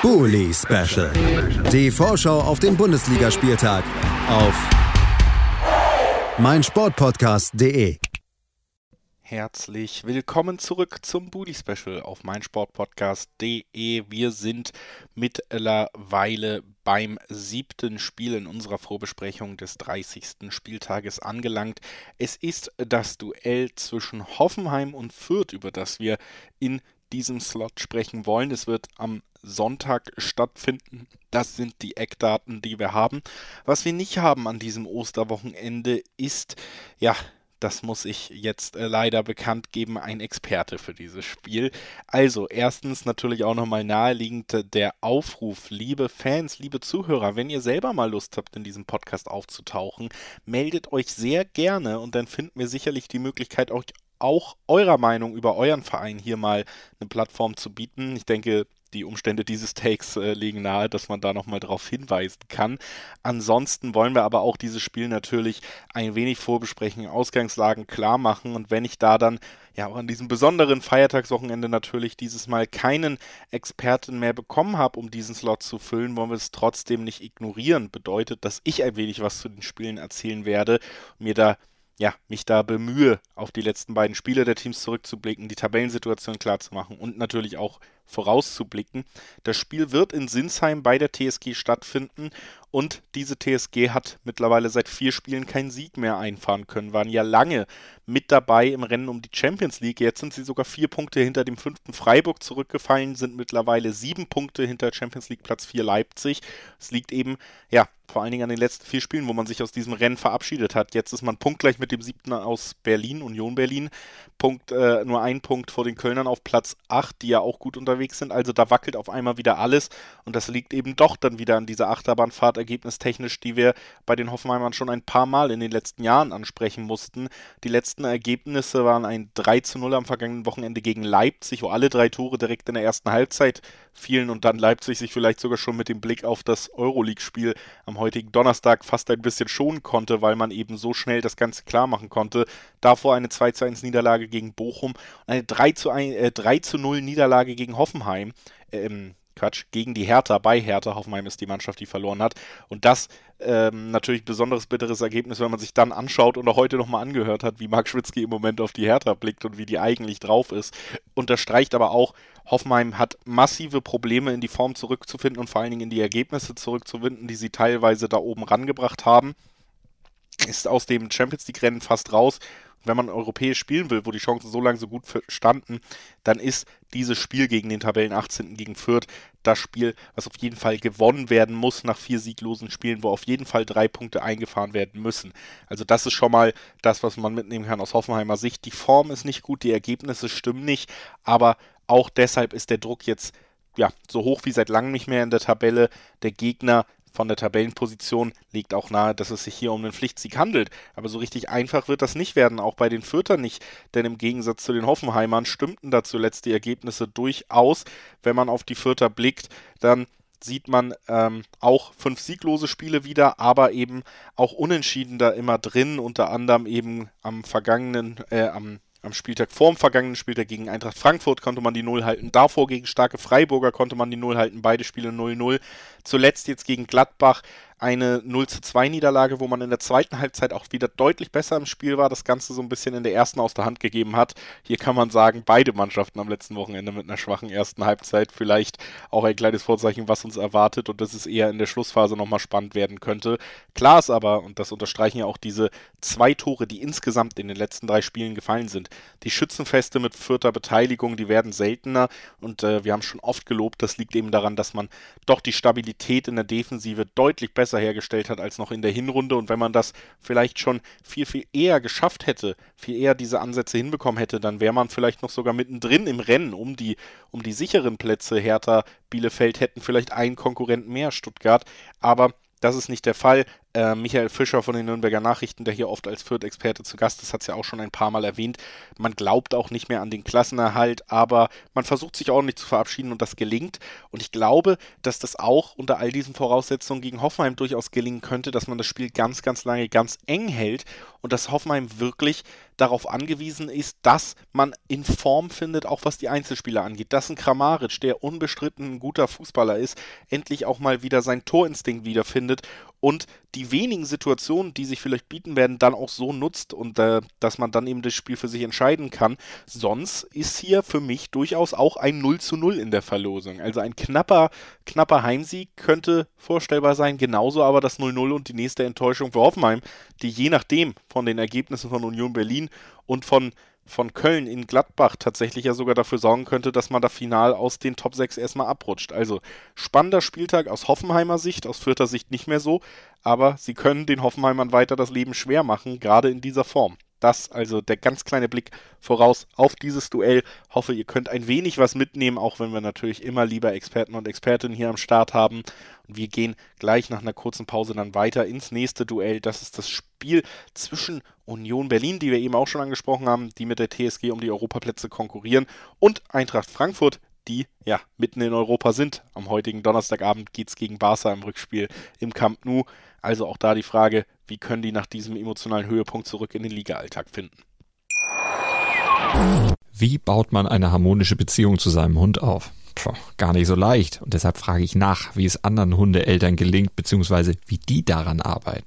Bully Special. Die Vorschau auf den Bundesligaspieltag auf meinsportpodcast.de. Herzlich willkommen zurück zum Bully Special auf meinsportpodcast.de. Wir sind mittlerweile beim siebten Spiel in unserer Vorbesprechung des 30. Spieltages angelangt. Es ist das Duell zwischen Hoffenheim und Fürth, über das wir in diesem Slot sprechen wollen. Es wird am Sonntag stattfinden. Das sind die Eckdaten, die wir haben. Was wir nicht haben an diesem Osterwochenende ist, ja, das muss ich jetzt äh, leider bekannt geben, ein Experte für dieses Spiel. Also, erstens natürlich auch nochmal naheliegend äh, der Aufruf, liebe Fans, liebe Zuhörer, wenn ihr selber mal Lust habt, in diesem Podcast aufzutauchen, meldet euch sehr gerne und dann finden wir sicherlich die Möglichkeit, euch auch eurer Meinung über euren Verein hier mal eine Plattform zu bieten. Ich denke, die Umstände dieses Takes äh, legen nahe, dass man da nochmal drauf hinweisen kann. Ansonsten wollen wir aber auch dieses Spiel natürlich ein wenig vorbesprechen, Ausgangslagen klar machen und wenn ich da dann ja auch an diesem besonderen Feiertagswochenende natürlich dieses Mal keinen Experten mehr bekommen habe, um diesen Slot zu füllen, wollen wir es trotzdem nicht ignorieren. Bedeutet, dass ich ein wenig was zu den Spielen erzählen werde, mir da ja, mich da bemühe, auf die letzten beiden Spiele der Teams zurückzublicken, die Tabellensituation klarzumachen und natürlich auch vorauszublicken. Das Spiel wird in Sinsheim bei der TSG stattfinden und diese TSG hat mittlerweile seit vier Spielen keinen Sieg mehr einfahren können, waren ja lange mit dabei im Rennen um die Champions League. Jetzt sind sie sogar vier Punkte hinter dem fünften Freiburg zurückgefallen, sind mittlerweile sieben Punkte hinter Champions League Platz 4 Leipzig. Es liegt eben, ja, vor allen Dingen an den letzten vier Spielen, wo man sich aus diesem Rennen verabschiedet hat. Jetzt ist man punktgleich mit dem siebten aus Berlin, Union Berlin. Punkt, äh, nur ein Punkt vor den Kölnern auf Platz 8, die ja auch gut unterwegs sind. Also da wackelt auf einmal wieder alles und das liegt eben doch dann wieder an dieser Achterbahnfahrt ergebnistechnisch, die wir bei den Hoffenheimern schon ein paar Mal in den letzten Jahren ansprechen mussten. Die letzten Ergebnisse waren ein 3 zu 0 am vergangenen Wochenende gegen Leipzig, wo alle drei Tore direkt in der ersten Halbzeit fielen und dann Leipzig sich vielleicht sogar schon mit dem Blick auf das Euroleague-Spiel am heutigen Donnerstag fast ein bisschen schonen konnte, weil man eben so schnell das Ganze klar machen konnte. Davor eine 2 zu 1 Niederlage gegen Bochum und eine 3 zu, 1, äh, 3 zu 0 Niederlage gegen Hoffenheim. Ähm, Quatsch, gegen die Hertha, bei Hertha. Hoffenheim ist die Mannschaft, die verloren hat. Und das ähm, natürlich besonderes bitteres Ergebnis, wenn man sich dann anschaut und auch heute nochmal angehört hat, wie Marc Schwitzky im Moment auf die Hertha blickt und wie die eigentlich drauf ist. Unterstreicht aber auch, Hoffenheim hat massive Probleme in die Form zurückzufinden und vor allen Dingen in die Ergebnisse zurückzufinden, die sie teilweise da oben rangebracht haben. Ist aus dem Champions League-Rennen fast raus wenn man europäisch spielen will, wo die Chancen so lange so gut standen, dann ist dieses Spiel gegen den Tabellen 18. gegen Fürth das Spiel, was auf jeden Fall gewonnen werden muss nach vier sieglosen Spielen, wo auf jeden Fall drei Punkte eingefahren werden müssen. Also das ist schon mal das, was man mitnehmen kann aus Hoffenheimer Sicht. Die Form ist nicht gut, die Ergebnisse stimmen nicht, aber auch deshalb ist der Druck jetzt ja, so hoch wie seit langem nicht mehr in der Tabelle. Der Gegner von der Tabellenposition legt auch nahe, dass es sich hier um einen Pflichtsieg handelt. Aber so richtig einfach wird das nicht werden, auch bei den Fürtern nicht. Denn im Gegensatz zu den Hoffenheimern stimmten da zuletzt die Ergebnisse durchaus. Wenn man auf die Fürter blickt, dann sieht man ähm, auch fünf sieglose Spiele wieder, aber eben auch Unentschieden da immer drin, unter anderem eben am vergangenen, äh, am am Spieltag vorm vergangenen Spieltag gegen Eintracht Frankfurt konnte man die Null halten. Davor gegen starke Freiburger konnte man die Null halten. Beide Spiele 0-0. Zuletzt jetzt gegen Gladbach eine 0 zu 2 Niederlage, wo man in der zweiten Halbzeit auch wieder deutlich besser im Spiel war, das Ganze so ein bisschen in der ersten aus der Hand gegeben hat. Hier kann man sagen, beide Mannschaften am letzten Wochenende mit einer schwachen ersten Halbzeit. Vielleicht auch ein kleines Vorzeichen, was uns erwartet und dass es eher in der Schlussphase nochmal spannend werden könnte. Klar ist aber, und das unterstreichen ja auch diese zwei Tore, die insgesamt in den letzten drei Spielen gefallen sind. Die Schützenfeste mit vierter Beteiligung, die werden seltener und äh, wir haben schon oft gelobt, das liegt eben daran, dass man doch die Stabilität in der Defensive deutlich besser besser hergestellt hat als noch in der Hinrunde. Und wenn man das vielleicht schon viel, viel eher geschafft hätte, viel eher diese Ansätze hinbekommen hätte, dann wäre man vielleicht noch sogar mittendrin im Rennen um die, um die sicheren Plätze. Hertha, Bielefeld hätten vielleicht einen Konkurrenten mehr, Stuttgart. Aber das ist nicht der Fall. Äh, Michael Fischer von den Nürnberger Nachrichten, der hier oft als Fürth-Experte zu Gast ist, hat es ja auch schon ein paar Mal erwähnt. Man glaubt auch nicht mehr an den Klassenerhalt, aber man versucht sich ordentlich zu verabschieden und das gelingt. Und ich glaube, dass das auch unter all diesen Voraussetzungen gegen Hoffenheim durchaus gelingen könnte, dass man das Spiel ganz, ganz lange ganz eng hält und dass Hoffenheim wirklich darauf angewiesen ist, dass man in Form findet, auch was die Einzelspieler angeht. Dass ein Kramaric, der unbestritten ein guter Fußballer ist, endlich auch mal wieder seinen Torinstinkt wiederfindet und die wenigen Situationen, die sich vielleicht bieten werden, dann auch so nutzt und äh, dass man dann eben das Spiel für sich entscheiden kann. Sonst ist hier für mich durchaus auch ein 0 zu 0 in der Verlosung. Also ein knapper, knapper Heimsieg könnte vorstellbar sein, genauso aber das 0-0 und die nächste Enttäuschung für Hoffenheim, die je nachdem von den Ergebnissen von Union Berlin und von von Köln in Gladbach tatsächlich ja sogar dafür sorgen könnte, dass man da final aus den Top 6 erstmal abrutscht. Also spannender Spieltag aus Hoffenheimer Sicht, aus Fürther Sicht nicht mehr so, aber sie können den Hoffenheimern weiter das Leben schwer machen, gerade in dieser Form. Das also der ganz kleine Blick voraus auf dieses Duell. Hoffe, ihr könnt ein wenig was mitnehmen, auch wenn wir natürlich immer lieber Experten und Expertinnen hier am Start haben. Und wir gehen gleich nach einer kurzen Pause dann weiter ins nächste Duell. Das ist das Spiel zwischen Union Berlin, die wir eben auch schon angesprochen haben, die mit der TSG um die Europaplätze konkurrieren, und Eintracht Frankfurt, die ja mitten in Europa sind. Am heutigen Donnerstagabend geht es gegen Barca im Rückspiel im Camp Nou. Also auch da die Frage, wie können die nach diesem emotionalen Höhepunkt zurück in den Liga-Alltag finden? Wie baut man eine harmonische Beziehung zu seinem Hund auf? Puh, gar nicht so leicht. Und deshalb frage ich nach, wie es anderen Hundeeltern gelingt, beziehungsweise wie die daran arbeiten.